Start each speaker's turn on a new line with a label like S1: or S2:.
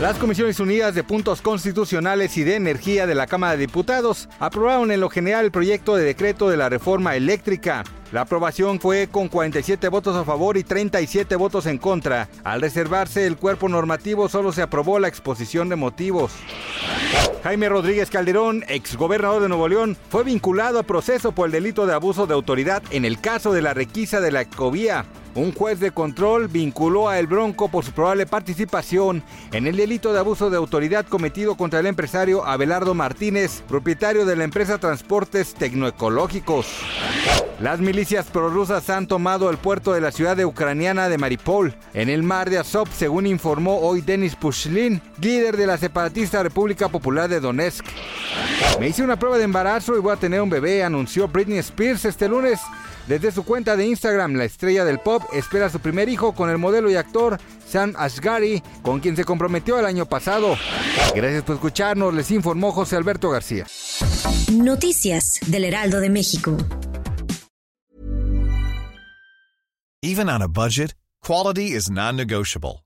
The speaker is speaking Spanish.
S1: Las Comisiones Unidas de Puntos Constitucionales y de Energía de la Cámara de Diputados aprobaron en lo general el proyecto de decreto de la reforma eléctrica. La aprobación fue con 47 votos a favor y 37 votos en contra. Al reservarse el cuerpo normativo solo se aprobó la exposición de motivos. Jaime Rodríguez Calderón, exgobernador de Nuevo León, fue vinculado a proceso por el delito de abuso de autoridad en el caso de la requisa de la ecovía. Un juez de control vinculó a El Bronco por su probable participación en el delito de abuso de autoridad cometido contra el empresario Abelardo Martínez, propietario de la empresa Transportes Tecnoecológicos. Las milicias prorrusas han tomado el puerto de la ciudad ucraniana de Maripol, en el mar de Azov, según informó hoy Denis Pushlin, líder de la separatista República Popular de Donetsk. Me hice una prueba de embarazo y voy a tener un bebé, anunció Britney Spears este lunes. Desde su cuenta de Instagram, la estrella del pop espera a su primer hijo con el modelo y actor Sam Ashgari, con quien se comprometió el año pasado. Gracias por escucharnos, les informó José Alberto García.
S2: Noticias del Heraldo de México.
S3: Even on a budget, quality is non-negotiable.